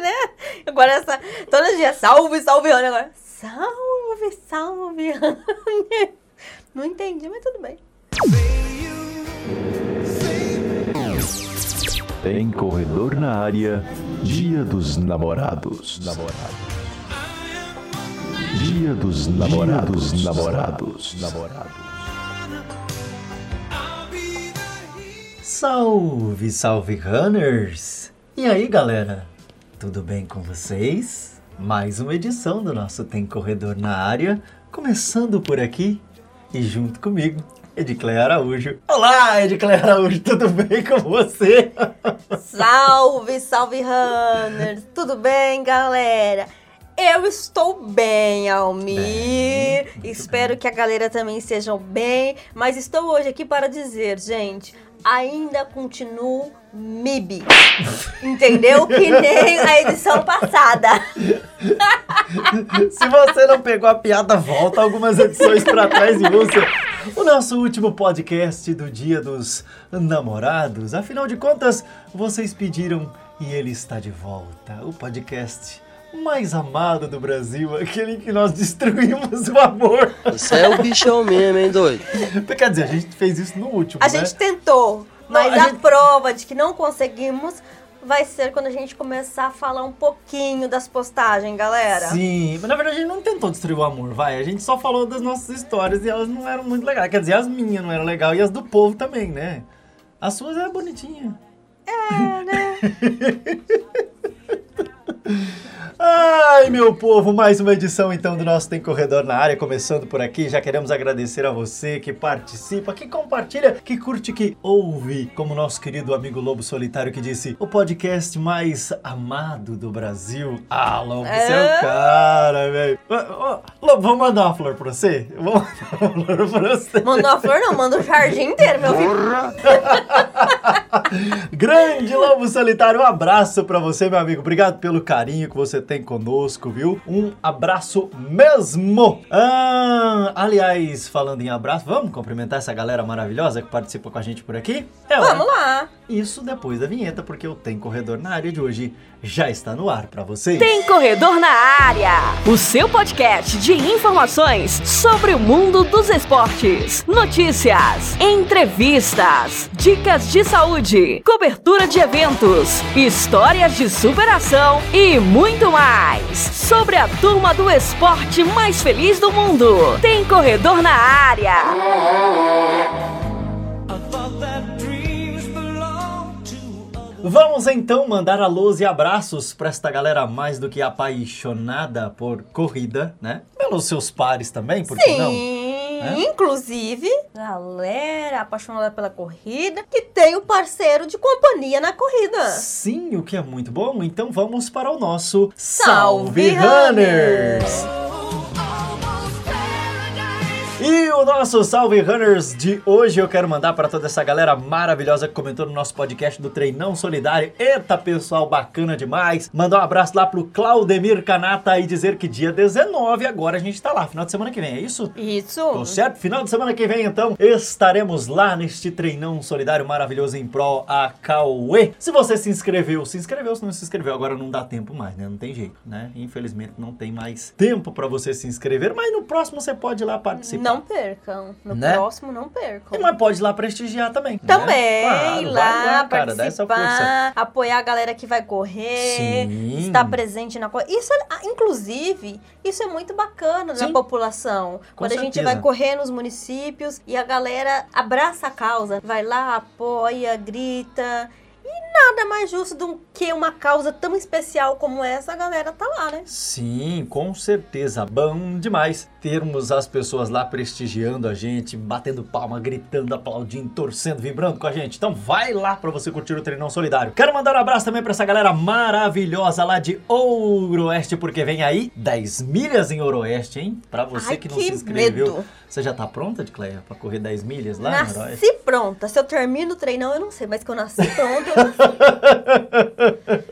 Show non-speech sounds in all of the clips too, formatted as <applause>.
né? Agora essa. Todo dia, salve, salve, Rani. Agora, salve, salve, Rani. Não entendi, mas tudo bem. Tem corredor na área, Dia dos Namorados. Namorados. Dia dos Namorados. Namorados. Namorados. Salve, salve runners! E aí, galera? Tudo bem com vocês? Mais uma edição do nosso Tem Corredor na área, começando por aqui e junto comigo, Ediclé Araújo. Olá, Ediclé Araújo, <laughs> tudo bem com você? Salve, salve, runners! Tudo bem, galera? Eu estou bem, Almir. Bem, Espero que a galera também estejam bem. Mas estou hoje aqui para dizer, gente, ainda continuo MIB. <laughs> Entendeu? Que nem a edição passada. <laughs> Se você não pegou a piada, volta algumas edições para trás e ouça o nosso último podcast do Dia dos Namorados. Afinal de contas, vocês pediram e ele está de volta. O podcast mais amado do Brasil, aquele que nós destruímos o amor. Isso é o bichão mesmo, hein, doido? Quer dizer, a gente fez isso no último, A né? gente tentou, mas a a, gente- prova de que não conseguimos vai ser quando a gente começar a falar um pouquinho das postagens, galera. Sim, mas na verdade a gente não tentou destruir o amor, vai. A gente só falou das nossas histórias e elas não eram muito legais. Quer dizer, as minhas não eram legais e as do povo também, né? As suas eram bonitinhas. É, né? <laughs> Ai, meu povo, mais uma edição então do nosso Tem Corredor na área, começando por aqui. Já queremos agradecer a você que participa, que compartilha, que curte, que ouve, como nosso querido amigo Lobo Solitário que disse, o podcast mais amado do Brasil. Ah, Lobo, você é o É? cara, velho. Lobo, vamos mandar uma flor pra você? Vamos <laughs> mandar uma flor pra você. Mandou a flor, não, manda o jardim inteiro, meu filho. <laughs> <laughs> Grande Lobo Solitário, um abraço pra você, meu amigo. Obrigado pelo carinho que você tem conosco, viu? Um abraço mesmo. Ah, aliás, falando em abraço, vamos cumprimentar essa galera maravilhosa que participa com a gente por aqui? É hora. Vamos lá. Isso depois da vinheta, porque o Tem Corredor na área de hoje já está no ar pra vocês. Tem Corredor na Área, o seu podcast de informações sobre o mundo dos esportes, notícias, entrevistas, dicas de saúde, cobertura de eventos, histórias de superação e muito mais sobre a turma do esporte mais feliz do mundo. Tem Corredor na Área. Vamos então mandar alôs e abraços para esta galera mais do que apaixonada por corrida, né? Pelos seus pares também, por que não? Sim, É? inclusive, galera apaixonada pela corrida, que tem o parceiro de companhia na corrida. Sim, o que é muito bom. Então vamos para o nosso Salve, Salve Runners! E o nosso Salve Runners de hoje eu quero mandar para toda essa galera maravilhosa que comentou no nosso podcast do Treinão Solidário. Eita, pessoal, bacana demais. Mandar um abraço lá pro Claudemir Canata e dizer que dia 19 agora a gente tá lá, final de semana que vem, é isso? Isso. Tô certo? Final de semana que vem, então, estaremos lá neste treinão solidário maravilhoso em prol a Cauê. Se você se inscreveu, se inscreveu, se não se inscreveu, agora não dá tempo mais, né? Não tem jeito, né? Infelizmente não tem mais tempo pra você se inscrever, mas no próximo você pode ir lá participar. Não percam. No Né? próximo, não percam. Mas pode ir lá prestigiar também. né? Também, Claro, lá, lá, cara, dá essa força. participar, apoiar a galera que vai correr, Sim. estar presente na corrida. Isso, é- ah, inclusive, isso é muito bacana Sim. na população. Com Quando a gente certeza. vai correr nos municípios e a galera abraça a causa, vai lá, apoia, grita. E nada mais justo do que uma causa tão especial como essa, a galera tá lá, né? Sim, com certeza. Bom demais termos as pessoas lá prestigiando a gente, batendo palma, gritando, aplaudindo, torcendo, vibrando com a gente. Então vai lá pra você curtir o Treinão Solidário. Quero mandar um abraço também pra essa galera maravilhosa lá de Ouro Oeste, porque vem aí 10 milhas em Ouro Oeste, hein? Pra você Ai, que não que se inscreveu. medo. Você já tá pronta, de Cleia, pra correr 10 milhas lá em Ouro Oeste? Nasci pronta. Se eu termino o treinão, eu não sei, mas que eu nasci pronta, eu <laughs> não sei.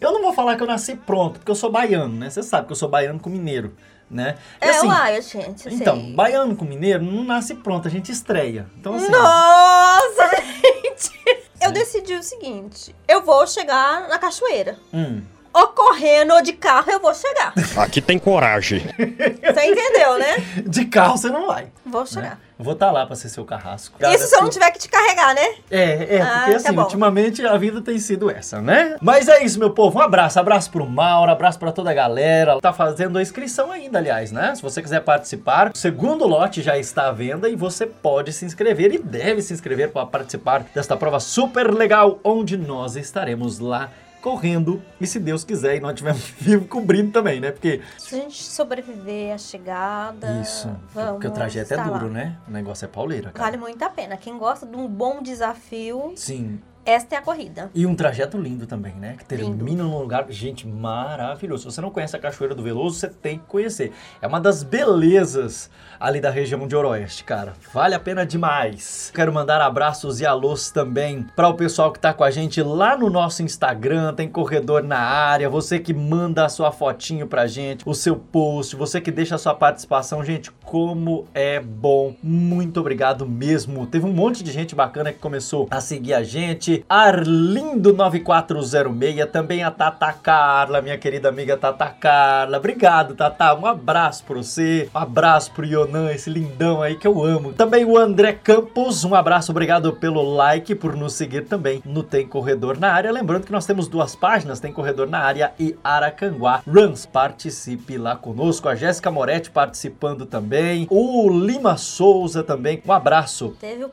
eu não vou falar que eu nasci pronto, porque eu sou baiano, né? Você sabe que eu sou baiano com mineiro, né? E É, assim, uai, gente, eu Então, sei. baiano com mineiro não nasce pronto, a gente estreia. Então, assim, Nossa, <laughs> gente! Eu decidi o seguinte: eu vou chegar na cachoeira. hum, ou correndo ou de carro, eu vou chegar. Aqui tem coragem. Você entendeu, né? <laughs> De carro você não vai. Vou chegar. Né? Vou estar tá lá pra ser seu carrasco. Isso se eu não tiver que te carregar, né? É, é, Ah, porque tá assim, bom. ultimamente a vida tem sido essa, né? Mas é isso, meu povo. Um abraço, abraço pro Mauro, abraço pra toda a galera. Tá fazendo a inscrição ainda, aliás, né? Se você quiser participar, o segundo lote já está à venda e você pode se inscrever e deve se inscrever para participar desta prova super legal, onde nós estaremos lá correndo e se Deus quiser e nós estivermos <laughs> vivos cobrindo também, né? Porque Se a gente sobreviver à chegada, isso, vamos porque o trajeto é estar lá. duro, né? O negócio é pauleira, cara. Vale muito a pena. Quem gosta de um bom desafio, Sim, esta é a corrida. E um trajeto lindo também, né? Que termina num lugar, gente, maravilhoso. Se você não conhece a Cachoeira do Veloso, você tem que conhecer. É uma das belezas ali da região de Oroeste, cara. Vale a pena demais. Quero mandar abraços e alôs também para o pessoal que tá com a gente lá no nosso Instagram, tem corredor na área, você que manda a sua fotinho pra gente, o seu post, você que deixa a sua participação, gente, como é bom. Muito obrigado mesmo. Teve um monte de gente bacana que começou a seguir a gente. Arlindo9406, também a Tata Carla, minha querida amiga Tata Carla. Obrigado, Tata. Um abraço pra você. Um abraço pro Yonan, esse lindão aí que eu amo. Também o André Campos. Um abraço, obrigado pelo like, por nos seguir também no Tem Corredor na Área. Lembrando que nós temos duas páginas, Tem Corredor na Área e Aracanguá Runs. Participe lá conosco. A Jéssica Moretti participando também. O Lima Souza também. Um abraço Teve o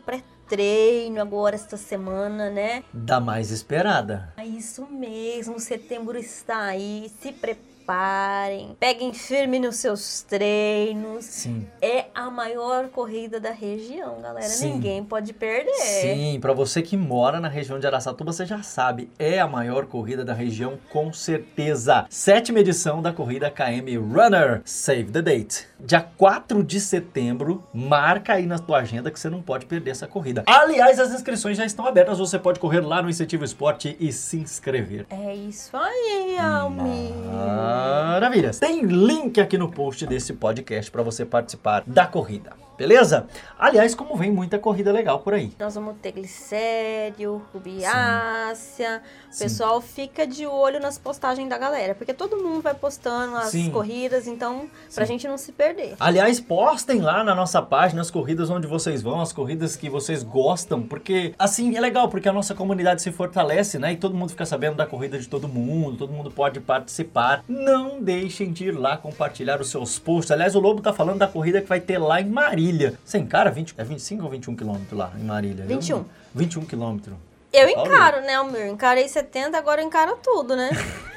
pré-treino agora esta semana, né? da mais esperada. É isso mesmo, setembro está aí, se preparem, peguem firme nos seus treinos. Sim. É a maior corrida da região, galera. Sim. Ninguém pode perder. Sim, para você que mora na região de Araçatuba, você já sabe, é a maior corrida da região com certeza. Sétima edição da corrida KM Runner. Save the date. Dia 4 de setembro, marca aí na tua agenda que você não pode perder essa corrida. Aliás, as inscrições já estão abertas, você pode correr lá no Incentivo Esporte e se inscrever. É isso aí, Almi. Maravilhas. Tem link aqui no post desse podcast para você participar da corrida. Beleza? Aliás, como vem muita corrida legal por aí. Nós vamos ter glicério, rubiácea. O Sim. pessoal fica de olho nas postagens da galera, porque todo mundo vai postando as Sim. corridas, então, pra Sim. gente não se perder. Aliás, postem lá na nossa página as corridas onde vocês vão, as corridas que vocês gostam, porque assim é legal, porque a nossa comunidade se fortalece, né? E todo mundo fica sabendo da corrida de todo mundo, todo mundo pode participar. Não deixem de ir lá compartilhar os seus posts. Aliás, o Lobo tá falando da corrida que vai ter lá em Marília. Sem cara, 20, é 25 ou 21 quilômetros lá em Marília? Eu 21. não- 21 quilômetros. Eu encaro, né, Almir? Encarei 70, agora eu encaro tudo, né?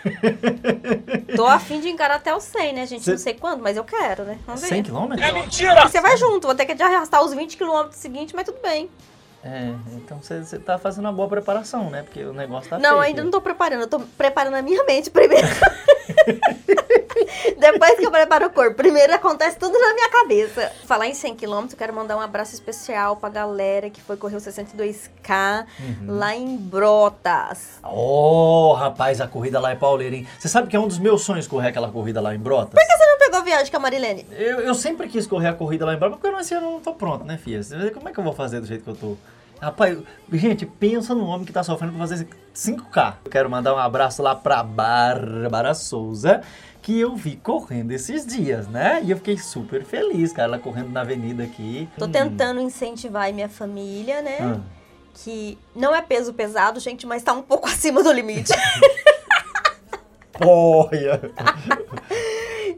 <laughs> Tô afim de encarar até o 100, né, gente? Cê- Não sei quando, mas eu quero, né? Vamos ver. 100 quilômetros? Você vai junto, vou ter que arrastar os 20 quilômetros seguintes, mas tudo bem. É, então você você tá fazendo uma boa preparação, né? Porque o negócio tá não, feio. ainda não tô preparando, eu tô preparando a minha mente primeiro. <laughs> Depois que eu preparo o corpo, primeiro acontece tudo na minha cabeça. Falar em 100 km, quero mandar um abraço especial pra galera que foi correr o 62K Uhum. lá em Brotas. Oh, rapaz, a corrida lá é pauleira, hein? Você sabe que é um dos meus sonhos correr aquela corrida lá em Brotas? Você não pegou viagem com a Marilene? Eu, eu sempre quis correr a corrida lá em Brotas, porque eu não, assim, eu não tô pronto, né, filha? Como é que eu vou fazer do jeito que eu tô? Rapaz, gente, pensa no homem que tá sofrendo pra fazer 5K. Eu quero mandar um abraço lá pra Bárbara Souza, que eu vi correndo esses dias, né? E eu fiquei super feliz, cara, ela correndo na avenida aqui. Tô Hum. tentando incentivar minha família, né? Ah. Que não é peso pesado, gente, mas tá um pouco <laughs> acima do limite. <laughs> Olha! <laughs>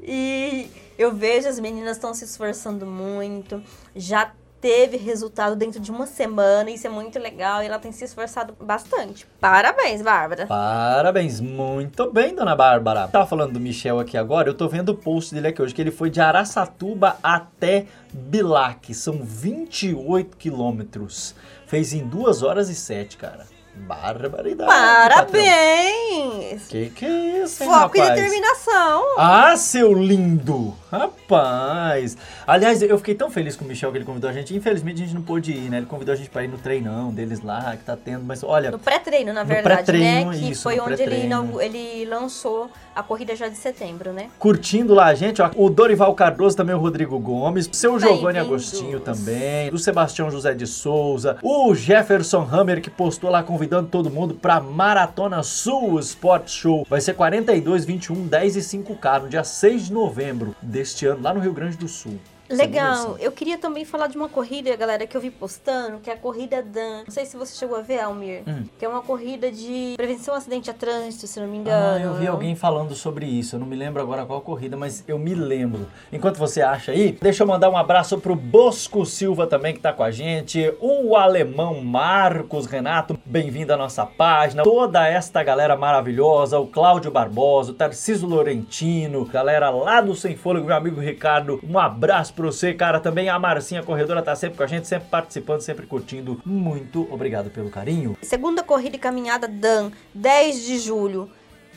E eu vejo as meninas estão se esforçando muito, já teve resultado dentro de uma semana, isso é muito legal, e ela tem se esforçado bastante. Parabéns, Bárbara. Parabéns, muito bem, dona Bárbara. Tava falando do Michel aqui agora, eu tô vendo o post dele aqui hoje, que ele foi de Araçatuba até Bilac, são 28 quilômetros. Fez em 2 horas e 7, cara. Barbaridade. Parabéns! patrão. Que que é isso, hein, Foco e rapaz? determinação. Ah, seu lindo! Rapaz! Aliás, eu fiquei tão feliz com o Michel que ele convidou a gente. Infelizmente a gente não pôde ir, né? Ele convidou a gente pra ir no treinão deles lá, que tá tendo. Mas olha. No pré-treino, na No verdade, pré-treino, né? Que isso, foi no onde ele, ele lançou a corrida já de setembro, né? Curtindo lá a gente, ó. O Dorival Cardoso, também o Rodrigo Gomes, seu Giovanni. Agostinho também, o Sebastião José de Souza, o Jefferson Hammer que postou lá convidando todo mundo pra Maratona Sul Sport Show. Vai ser 42, 21, 10 e 5K no dia 6 de novembro deste ano, lá no Rio Grande do Sul. Legal. Eu queria também falar de uma corrida, galera, que eu vi postando, que é a corrida Dan. Não sei se você chegou a ver, Almir. Hum. Que é uma corrida de prevenção a acidente a trânsito, se não me engano. Ah, eu vi alguém falando sobre isso. Eu não me lembro agora qual corrida, mas eu me lembro. Enquanto você acha aí, deixa eu mandar um abraço pro Bosco Silva também que tá com a gente, o alemão Marcos Renato, bem-vindo à nossa página. Toda esta galera maravilhosa, o Cláudio Barbosa, o Tarcísio Laurentino, galera lá do Sem Fôlego, meu amigo Ricardo, um abraço pra você, cara. Também a Marcinha Corredora tá sempre com a gente, sempre participando, sempre curtindo. Muito obrigado pelo carinho. Segunda corrida e caminhada Dan, 10 de julho.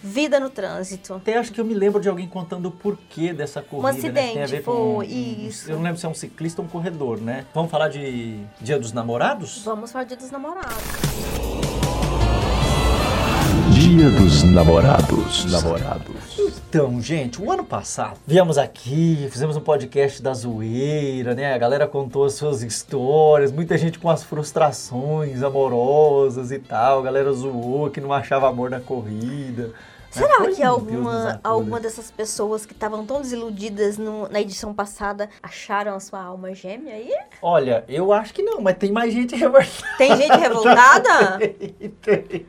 Vida no trânsito. Até acho que eu me lembro de alguém contando o porquê dessa corrida. né? acidente, Tem a ver com foi, um- isso. Eu não lembro se é um ciclista ou um corredor, né? Vamos falar de Dia dos Namorados? Vamos para o dia dos namorados. Dia dos Namorados. Namorados. Então, gente, o ano passado viemos aqui, fizemos um podcast da zoeira, né? A galera contou as suas histórias, muita gente com as frustrações amorosas e tal. A galera zoou que não achava amor na corrida. Será Ai, que alguma, alguma dessas pessoas que estavam tão desiludidas no- na edição passada acharam a sua alma gêmea aí? Olha, eu acho que não, mas tem mais gente <laughs> revoltada. Tem gente revoltada? <laughs> Tem.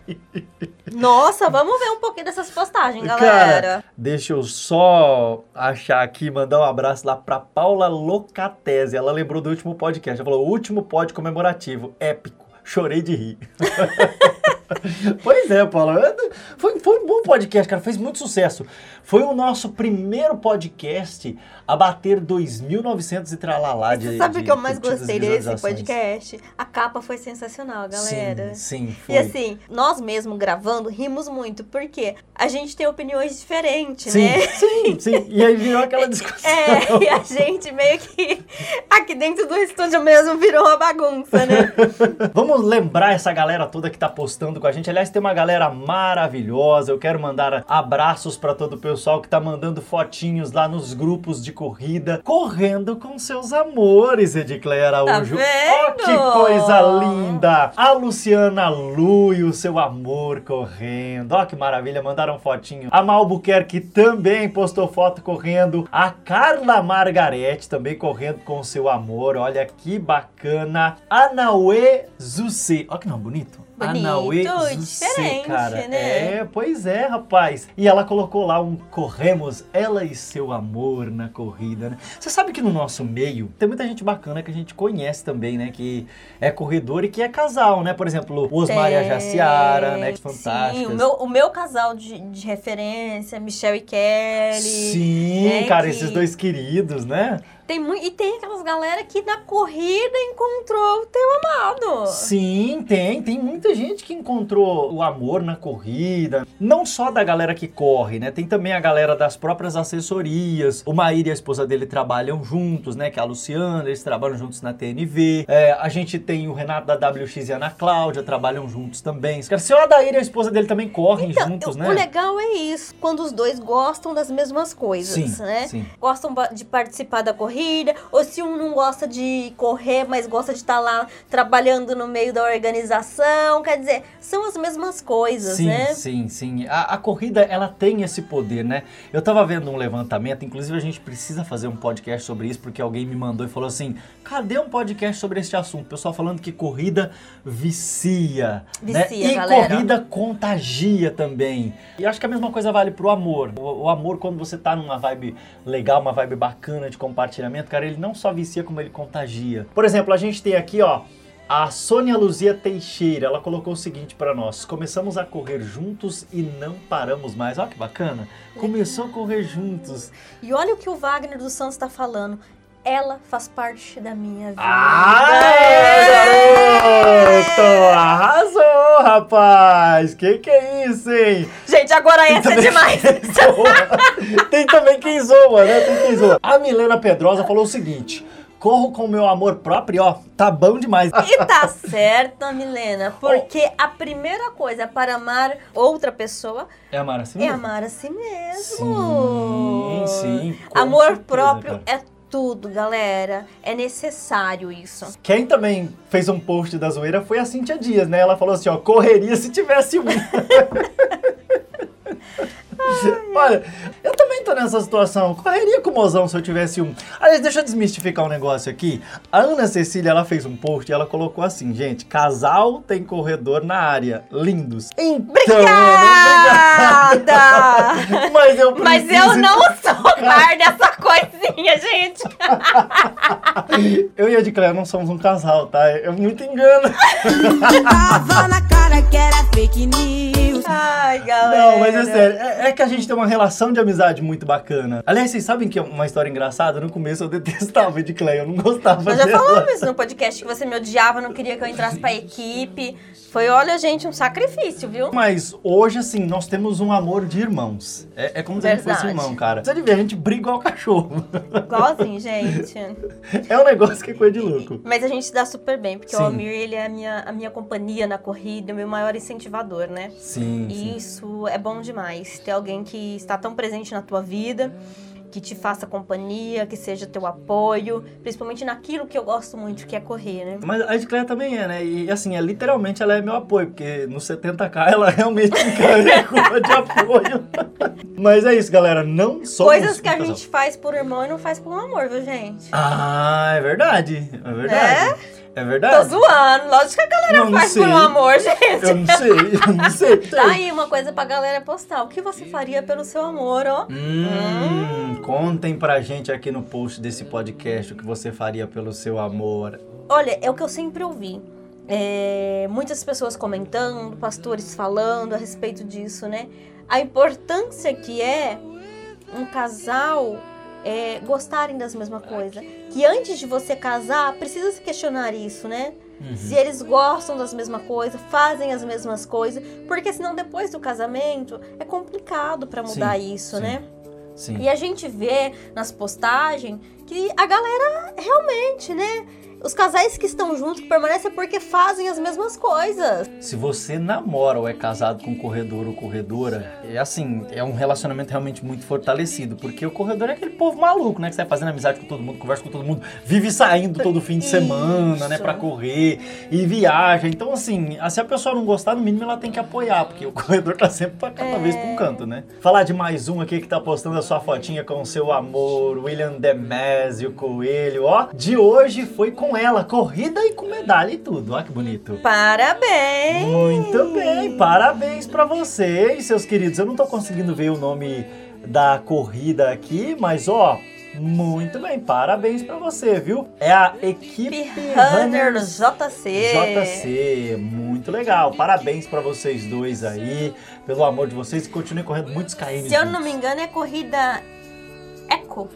Nossa, vamos ver um pouquinho dessas postagens, Cara, galera. deixa eu só achar aqui, mandar um abraço lá pra Paula Locatese. Ela lembrou do último podcast. Ela falou: último pod comemorativo, épico. Chorei de rir. <laughs> <laughs> pois é, Paula. Foi, foi um bom podcast, cara. Fez muito sucesso. Foi o nosso primeiro podcast a bater 2.900 e tralalá de Você sabe o que eu mais gostei desse podcast? A capa foi sensacional, galera. Sim, sim, foi. E assim, nós mesmo gravando, rimos muito, porque a gente tem opiniões diferentes, sim, né? sim, <laughs> sim. E aí virou aquela discussão. É, e a gente meio que aqui dentro do estúdio mesmo virou uma bagunça, né? <laughs> Vamos lembrar essa galera toda que tá postando com a gente. Aliás, tem uma galera maravilhosa. Eu quero mandar abraços pra todo o pessoal que tá mandando fotinhos lá nos grupos de corrida, correndo com seus amores, Edicleia Araújo. Tá Ó, vendo? que coisa linda! A Luciana Lu e o seu amor correndo. Ó, que maravilha, mandaram fotinho. A Malbuquerque também postou foto correndo. A Carla Margarete também correndo com seu amor. Olha que bacana. A Naue Zucê. Olha que nome bonito. Bonito, Naue Zucê, diferente, cara. né? É, pois é, rapaz. E ela colocou lá um corremos ela e seu amor na corrida, né? Você sabe que no nosso meio tem muita gente bacana que a gente conhece também, né? Que é corredor e que é casal, né? Por exemplo, o Osmar e a Jaciara, né? Que fantásticas. Sim, o meu, o meu casal de, de referência, Michelle e Kelly. Sim, né, cara, que- esses dois queridos, né? Tem mui- e tem aquelas galera que na corrida encontrou o teu amado. Sim, tem. Tem muita gente que encontrou o amor na corrida. Não só da galera que corre, né? Tem também a galera das próprias assessorias. O Maíra e a esposa dele trabalham juntos, né? Que é a Luciana, eles trabalham juntos na TNV. É, a gente tem o Renato da WX e a Ana Cláudia, trabalham juntos também. Cara, se o Adair e a esposa dele também correm Então, juntos, o né? legal é isso, quando os dois gostam das mesmas coisas, Sim, né? sim. Gostam de participar da corrida, ou se um não gosta de correr, mas gosta de estar lá trabalhando no meio da organização, quer dizer, são as mesmas coisas, Sim, né? sim, sim. A, a corrida, ela tem esse poder, né? Eu tava vendo um levantamento, inclusive a gente precisa fazer um podcast sobre isso, porque alguém me mandou e falou assim, cadê um podcast sobre esse assunto? O pessoal falando que corrida vicia, né? Vicia, E galera. corrida contagia também. E acho que a mesma coisa vale pro amor. O, o amor, quando você tá numa vibe legal, uma vibe bacana de compartilhamento, cara, ele não só vicia, como ele contagia. Por exemplo, a gente tem aqui, ó, a Sônia Luzia Teixeira, ela colocou o seguinte pra nós: começamos a correr juntos e não paramos mais. Olha que bacana! Começou a correr juntos. E olha o que o Wagner dos Santos tá falando. Ela faz parte da minha vida. Aê, garoto! Arrasou, rapaz! Que que é sei. Gente, agora essa é demais. <laughs> Tem também quem zoa, né? Tem quem zoa. A Milena Pedrosa falou o seguinte: corro com meu amor próprio, ó, tá bom demais. E tá certa, Milena, porque a primeira coisa para amar outra pessoa É amar assim é mesmo? amar a si mesmo. Sim, sim, Amor certeza, próprio cara. é tudo, galera. É necessário isso. Quem também fez um post da zoeira foi a Cintia Dias, né? Ela falou assim, ó, correria se tivesse um. <laughs> <laughs> Olha, eu também tô nessa situação. Correria com o mozão se eu tivesse um. Aliás, deixa eu desmistificar um negócio aqui. A Ana Cecília, ela fez um post e ela colocou assim, gente, casal tem corredor na área. Lindos. Então, Obrigada! obrigado. <laughs> Mas eu Mas eu não sou par dessa coisinha, gente. <laughs> Eu e a Edicléia não somos um casal, tá? É muito engano. Tava na cara que era fake news. Ai, galera. Não, mas é sério, é, é que a gente tem uma relação de amizade muito bacana. Aliás, vocês sabem que é uma história engraçada? No começo eu detestava a Edicléia, eu não gostava Nós já dela. falamos isso no podcast, que você me odiava, não queria que eu entrasse pra equipe. Foi, olha, gente, um sacrifício, viu? Mas hoje, assim, nós temos um amor de irmãos. É, é como se a gente fosse irmão, cara. Você ver, a gente briga igual cachorro. Igualzinho, gente. <laughs> É um negócio que é coisa de louco. Mas a gente se dá super bem, porque Sim. o Almir, ele é a minha, a minha companhia na corrida, o meu maior incentivador, né? Sim, E sim. isso é bom demais. Ter alguém que está tão presente na tua vida, que te faça companhia, que seja teu apoio, principalmente naquilo que eu gosto muito, que é correr, né? Mas a Edicléia também é, né? E assim, é, literalmente ela é meu apoio, porque no 70k ela realmente me carregou de apoio. <laughs> Mas é isso, galera. Não somos Coisas que um a gente faz por irmão e não faz por amor, viu, gente? Ah, é verdade. É verdade. É, verdade. Tô zoando. Lógico que a galera Não, faz sei. por um amor, gente. Eu não sei, eu não <laughs> sei. Tá aí uma coisa pra galera postar. O que você faria pelo seu amor, ó? Hum, contem pra gente aqui no post desse podcast o que você faria pelo seu amor. Olha, é o que eu sempre ouvi. É, muitas pessoas comentando, pastores falando a respeito disso, né? A importância que é um casal é, gostarem das mesmas coisas. Que antes de você casar, precisa se questionar isso, né? Se eles gostam das mesmas coisas, fazem as mesmas coisas, porque senão depois do casamento é complicado pra mudar Sim, isso, sim. né? Sim. E a gente vê nas postagens que a galera realmente, né? Os casais que estão juntos, que permanecem, é porque fazem as mesmas coisas. Se você namora ou é casado com um corredor ou corredora, é assim, é um relacionamento realmente muito fortalecido. Porque o corredor é aquele povo maluco, né? Que vai fazendo amizade com todo mundo, conversa com todo mundo, vive saindo todo fim de semana, né? Isso. Pra correr e viaja. Então, assim, se a pessoa não gostar, no mínimo ela tem que apoiar, porque o <laughs> corredor tá sempre pra cada vez pra um canto, né? Falar de mais um aqui que tá postando a sua fotinha com o seu amor, William Demésio Coelho, ó. De hoje foi com ela, corrida e com medalha e tudo. Ó que bonito. Parabéns! Muito bem, parabéns pra vocês, seus queridos. Eu não tô conseguindo ver o nome da corrida aqui, mas ó, muito bem, parabéns pra você, viu? É a equipe Runner JC. JC, muito legal. Parabéns pra vocês dois aí, pelo amor de vocês continuem correndo muitos KM. Se eu não me engano, é corrida Eco.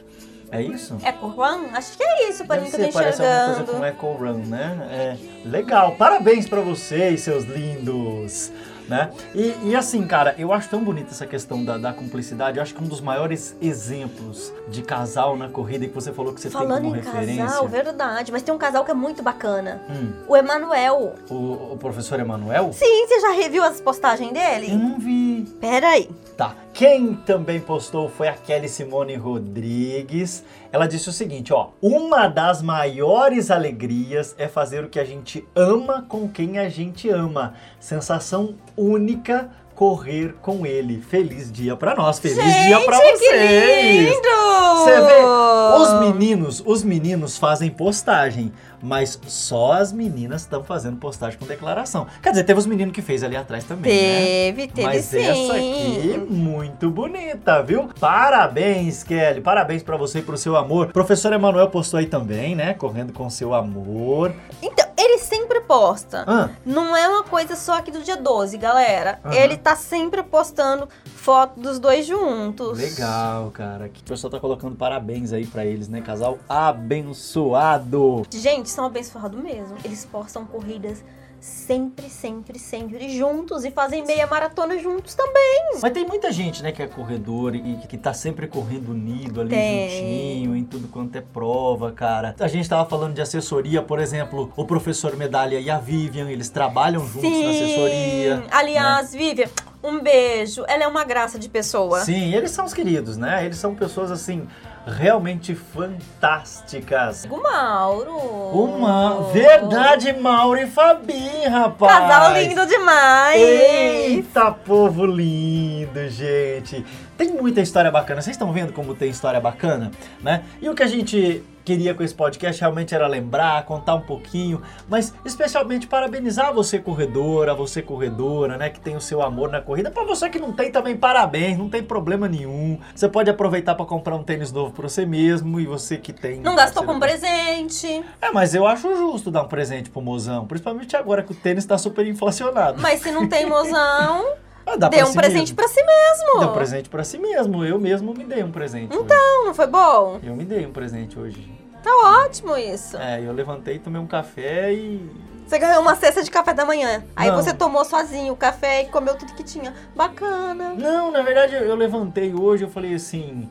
É isso? Eco Run? Acho que é isso, para mim que eu tô parece alguma coisa enxergando. com Eco Run, né? É, legal, parabéns pra vocês, seus lindos. Né? E, e assim, cara, eu acho tão bonita essa questão da, da cumplicidade. Eu acho que um dos maiores exemplos de casal na corrida que você falou que você Falando tem como em referência. casal, verdade. Mas tem um casal que é muito bacana. Hum, O Emanuel. o, o professor Emanuel? Sim, você já reviu as postagens Eu dele? não vi. Pera aí. Tá. Quem também postou foi a Kelly Simone Rodrigues. Ela disse o seguinte, ó: "Uma das maiores alegrias é fazer o que a gente ama com quem a gente ama. Sensação única correr com ele. Feliz dia pra nós. Feliz dia pra Gente, vocês. que lindo! Você vê, os meninos, os meninos fazem postagem, mas só as meninas estão fazendo postagem com declaração. Quer dizer, teve os meninos que fez ali atrás também, né? Teve, teve Mas sim. essa aqui, muito bonita, viu? Parabéns, Kelly. Parabéns pra você e pro seu amor. Professor Emanuel postou aí também, né? Correndo com seu amor. Então, ele sempre posta. Ah, Não é uma coisa só aqui do dia 12, galera. Aham. Ele tá sempre postando foto dos dois juntos. legal, cara. O pessoal tá colocando parabéns aí pra eles, né? Casal abençoado. Gente, são abençoados mesmo. Eles postam corridas sempre, sempre, sempre juntos e fazem meia maratona juntos também. Mas tem muita gente, né, que é corredor e que tá sempre correndo unido ali Tem. juntinho, em tudo quanto é prova, cara. A gente tava falando de assessoria, por exemplo, o professor Medalha e a Vivian, eles trabalham juntos na assessoria. né? Aliás, Vivian, um beijo. Ela é uma graça de pessoa. Sim, eles são os queridos, né? Eles são pessoas assim realmente fantásticas. O Mauro. Uma verdade, Mauro e Fabi, rapaz. Casal lindo demais. Eita, povo lindo, gente. Tem muita história bacana. Vocês estão vendo como tem história bacana, né? E o que a gente queria com esse podcast realmente era lembrar, contar um pouquinho, mas especialmente parabenizar você corredora, você corredora, né, que tem o seu amor na corrida. Para você que não tem também parabéns, não tem problema nenhum. Você pode aproveitar para comprar um tênis novo para você mesmo e você que tem Não gastou com parceiro- presente. É, mas eu acho justo dar um presente pro mozão, principalmente agora que o tênis tá super inflacionado. Mas se não tem <laughs> mozão, Ah, dá pra um si presente pra si mesmo. Dê um presente pra si mesmo. Eu mesmo me dei um presente. hoje. Não, não foi bom? Eu me dei um presente hoje. Tá ótimo isso. É, eu levantei, tomei um café e. Você ganhou uma cesta de café da manhã. Aí Não. você tomou sozinho o café e comeu tudo que tinha. Bacana. Não, na verdade eu levantei hoje, eu falei assim.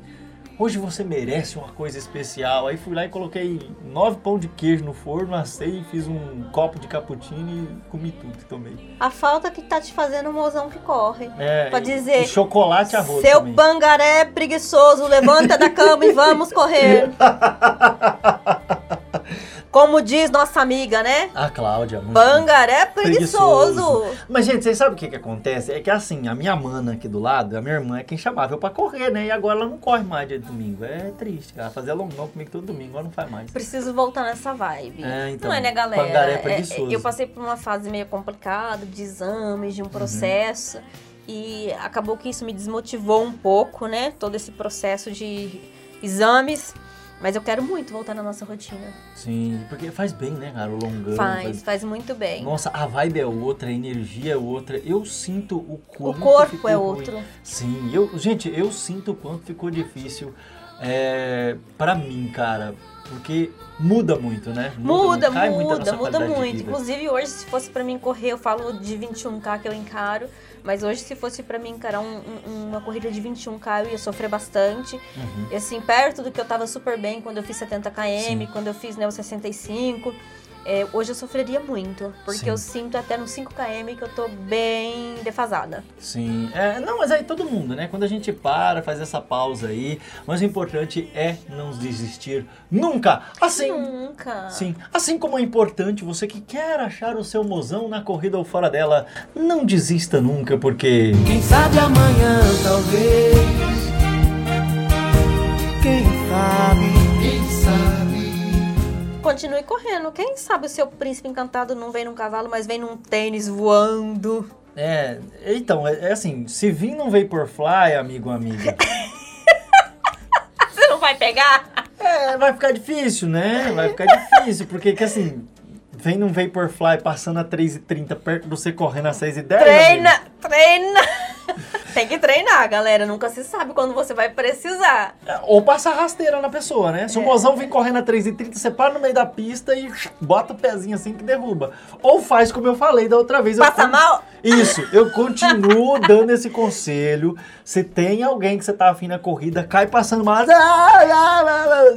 Hoje você merece uma coisa especial. Aí fui lá e coloquei nove pão de queijo no forno, assei, fiz um copo de cappuccino e comi tudo que tomei. A falta que tá te fazendo o mozão que corre. É, Pra dizer, e chocolate arroz Seu também. pangaré preguiçoso, levanta da cama e vamos correr. <laughs> Como diz nossa amiga, né? A Cláudia, muito Pangaré preguiçoso. Mas, gente, vocês sabem o que, que acontece? É que assim, a minha mana aqui do lado, a minha irmã é quem chamava eu pra correr, né? E agora ela não corre mais dia de domingo. É triste, cara. Fazia longão comigo todo domingo, agora não faz mais. Preciso voltar nessa vibe. É, então, não é, né, galera? pangaré É, preguiçoso. eu passei por uma fase meio complicada de exames, de um processo. E acabou que isso me desmotivou um pouco, né? Todo esse processo de exames. Mas eu quero muito voltar na nossa rotina. Sim, porque faz bem, né, cara? O longão. Faz, faz muito bem. Nossa, a vibe é outra, a energia é outra. Eu sinto o O quanto corpo é ruim. outro. Sim, eu, gente, eu sinto o quanto ficou difícil é, para mim, cara. Porque muda muito, né? Muda, muda, muda de muito. Inclusive, hoje, se fosse pra mim correr, eu falo de 21K que eu encaro. Mas hoje, se fosse pra mim encarar um- um- uma corrida de 21K, eu ia sofrer bastante. Uhum. E assim, perto do que eu tava super bem quando eu fiz 70 km, Sim. quando eu fiz né, o 65. É, hoje eu sofreria muito. Porque Sim. eu sinto até no 5 km que eu tô bem defasada. Sim, é, não, mas aí todo mundo, né? Quando a gente para, faz essa pausa aí, mas o importante é não desistir nunca. Assim, Nunca. sim, assim como é importante você que quer achar o seu mozão na corrida ou fora dela, não desista nunca, porque Quem sabe amanhã, talvez. Quem sabe, quem sabe. Continue correndo. Quem sabe o seu príncipe encantado não vem num cavalo, mas vem num tênis voando. é, então, é, é assim, se vir num Vaporfly, amigo ou amiga, <laughs> Você não vai pegar? é, vai ficar difícil, né? Vai ficar difícil, porque que assim, vem num Vaporfly passando a 3,30 perto de você correndo a 6,10. amigo. Treina, treina. Tem que treinar, galera. Nunca se sabe quando você vai precisar. Ou passa rasteira na pessoa, né? Se É. o mozão vem correndo a 3,30, você para no meio da pista e bota o pezinho assim que derruba. Ou faz como eu falei da outra vez. eu Passa con- mal? Isso, eu continuo dando esse conselho. Se tem alguém que você tá afim na corrida, cai passando mal.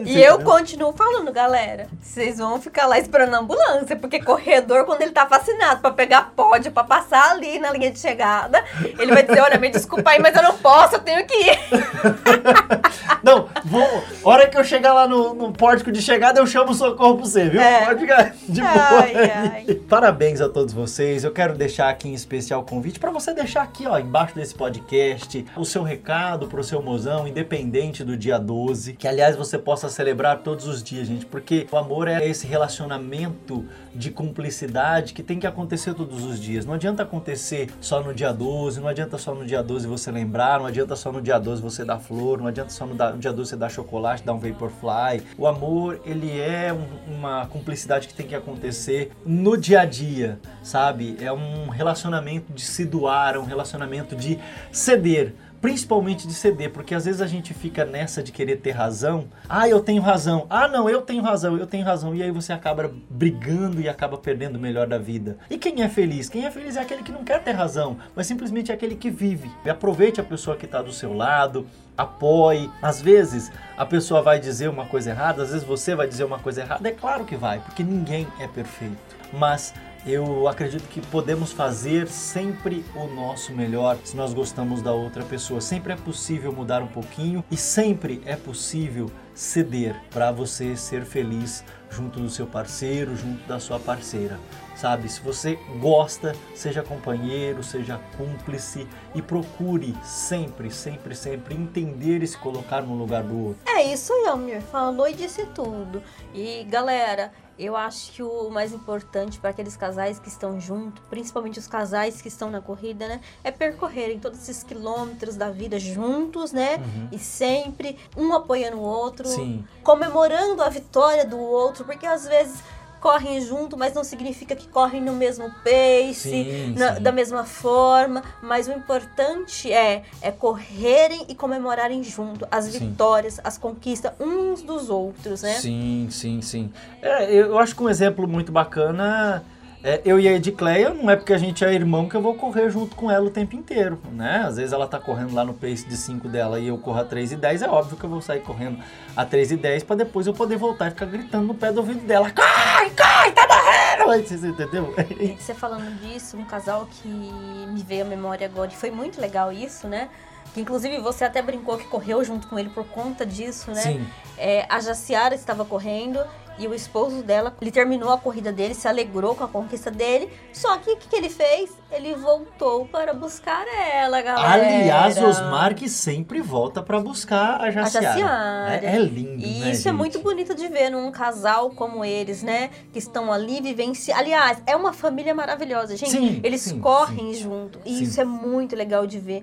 E eu continuo falando, galera. Vocês vão ficar lá esperando a ambulância, porque corredor, quando ele tá fascinado pra pegar pódio, pra passar ali na linha de chegada, ele vai dizer: Olha, me desculpa aí, mas eu não posso, eu tenho que ir. <laughs> Não, vou. Hora que eu chegar lá no, no pórtico de chegada, eu chamo o socorro pra você, viu? É. Pode ficar de boa. Ai, ai. Parabéns a todos vocês. Eu quero deixar aqui em especial o convite para você deixar aqui, ó, embaixo desse podcast, o seu recado pro seu mozão, independente do dia 12. Que, aliás, você possa celebrar todos os dias, gente, porque o amor é esse relacionamento de cumplicidade que tem que acontecer todos os dias. Não adianta acontecer só no dia 12, não adianta só no dia 12 você lembrar, não adianta só no dia 12 você dar flor, não adianta só no dia 12 você dar chocolate, dar um Vaporfly. O amor, ele é um- uma cumplicidade que tem que acontecer no dia a dia, sabe? É um relacionamento de se doar, um relacionamento de ceder principalmente de ceder, porque às vezes a gente fica nessa de querer ter razão. Ah, eu tenho razão. Ah, não, eu tenho razão, eu tenho razão. E aí você acaba brigando e acaba perdendo o melhor da vida. E quem é feliz? Quem é feliz é aquele que não quer ter razão, mas simplesmente é aquele que vive. E aproveite a pessoa que está do seu lado, apoie. Às vezes a pessoa vai dizer uma coisa errada, às vezes você vai dizer uma coisa errada. É claro que vai, porque ninguém é perfeito. Mas eu acredito que podemos fazer sempre o nosso melhor se nós gostamos da outra pessoa. Sempre é possível mudar um pouquinho e sempre é possível ceder para você ser feliz junto do seu parceiro, junto da sua parceira. Sabe, se você gosta, seja companheiro, seja cúmplice e procure sempre, sempre, sempre entender e se colocar no lugar do outro. É isso aí, Almir. Falou e disse tudo. E galera, eu acho que o mais importante para aqueles casais que estão juntos, principalmente os casais que estão na corrida, né, é percorrerem todos esses quilômetros da vida juntos, né, uhum. e sempre um apoiando o outro, Sim. comemorando a vitória do outro, porque às vezes correm junto, mas não significa que correm no mesmo pace, sim, na, sim. da mesma forma. Mas o importante é, é correrem e comemorarem junto as sim. vitórias, as conquistas uns dos outros, né? Sim, sim, sim. É, eu acho que um exemplo muito bacana é, eu e a Edicleia, não é porque a gente é irmão que eu vou correr junto com ela o tempo inteiro, né? Às vezes ela tá correndo lá no pace de 5 dela e eu corro a 3 e 10, é óbvio que eu vou sair correndo a 3 e 10 pra depois eu poder voltar e ficar gritando no pé do ouvido dela, cai, cai, tá morrendo! <laughs> Você entendeu? Você falando disso, um casal que me veio à memória agora, e foi muito legal isso, né? Que inclusive você até brincou que correu junto com ele por conta disso, né? Sim. É, a Jaciara estava correndo e o esposo dela, ele terminou a corrida dele, se alegrou com a conquista dele. Só que o que, que ele fez? Ele voltou para buscar ela, galera. Aliás, Osmar que sempre volta para buscar a Jaciara. A Jaciara. É, é lindo, E né, isso gente? é muito bonito de ver num casal como eles, né? Que estão ali vivenciando. Aliás, é uma família maravilhosa, gente. Sim, eles sim, correm sim. junto. E isso é muito legal de ver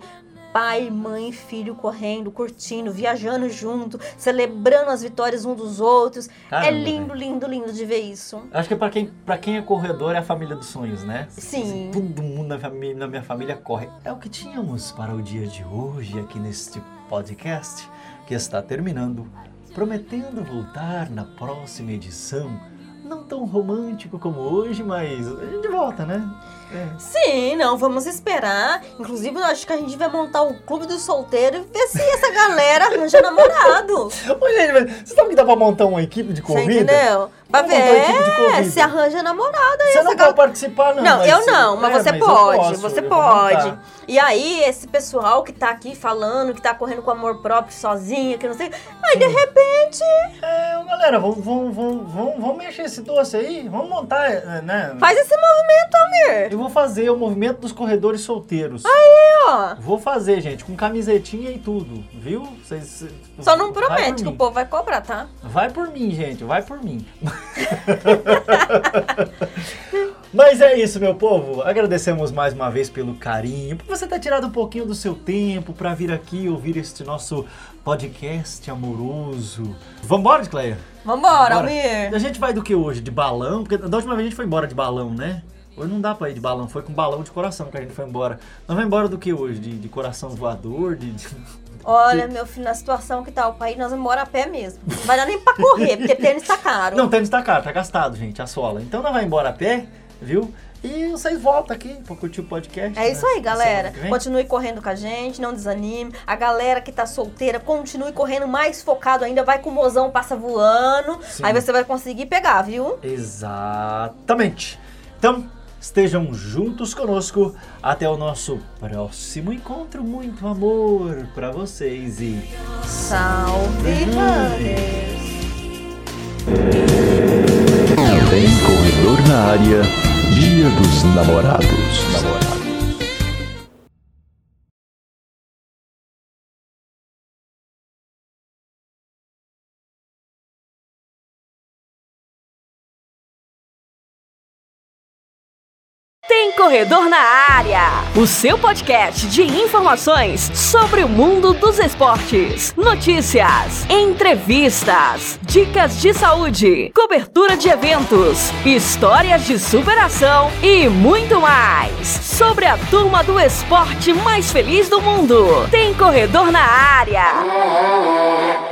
pai, mãe, filho correndo, curtindo, viajando junto, celebrando as vitórias um dos outros. Caramba, é lindo, lindo, lindo de ver isso. Acho que para quem, pra quem é corredor é a família dos sonhos, né? Sim. Todo mundo na, família, na minha família corre. É o que tínhamos para o dia de hoje aqui neste podcast, que está terminando, prometendo voltar na próxima edição. Não tão romântico como hoje, mas a gente volta, né? É. Sim, não, vamos esperar. Inclusive, eu acho que a gente vai montar o clube do solteiro e ver se essa galera arranja namorado. <laughs> Ô, gente, mas você sabe que dá pra montar uma equipe de Você corrida? entendeu? Pra ver corrida. se arranja namorado aí. Você não essa pode participar, não. Não, mas- eu não, mas é, você eu pode, posso, você pode. E aí, esse pessoal que tá aqui falando, que tá correndo com amor próprio sozinho, que não sei. Aí, de repente, É, galera, vamos, vamos, vamos, vamos, vamos mexer esse doce aí? Vamos montar, é, né? faz esse movimento, Almir. Eu vou fazer o movimento dos corredores solteiros. Ó. Vou fazer, gente, com camisetinha e tudo, viu? Vocês, cês- Só não promete que o povo vai cobrar, tá? Vai por mim, gente, vai por mim. <laughs> Mas é isso, meu povo. Agradecemos mais uma vez pelo carinho, por você ter tirado um pouquinho do seu tempo para vir aqui ouvir este nosso podcast amoroso. Vambora, Cleia? Vambora, Bora. Almir. A gente vai do que hoje? De balão? Porque da última vez a gente foi embora de balão, né? Hoje não dá pra ir de balão, foi com balão de coração que a gente foi embora. Nós vamos embora do que hoje? De, de coração voador? De, de- Olha, meu filho, na situação que tá o país, nós vamos embora a pé mesmo. Não vai dar nem pra correr, porque tênis tá caro. Não, tênis tá caro, tá gastado, gente, a sola. Então nós vamos embora a pé, viu? E vocês voltam aqui pra curtir o podcast. É isso né? aí, galera. Continue correndo com a gente, não desanime. A galera que tá solteira, continue correndo mais focado ainda. Vai com o mozão, passa voando. Sim. Aí você vai conseguir pegar, viu? Exatamente. Então, estejam juntos conosco até o nosso próximo encontro. Muito amor pra vocês e Salve, runners! Tem corredor na área. Dia dos namorados. Corredor na Área, o seu podcast de informações sobre o mundo dos esportes, notícias, entrevistas, dicas de saúde, cobertura de eventos, histórias de superação e muito mais sobre a turma do esporte mais feliz do mundo. Tem Corredor na Área.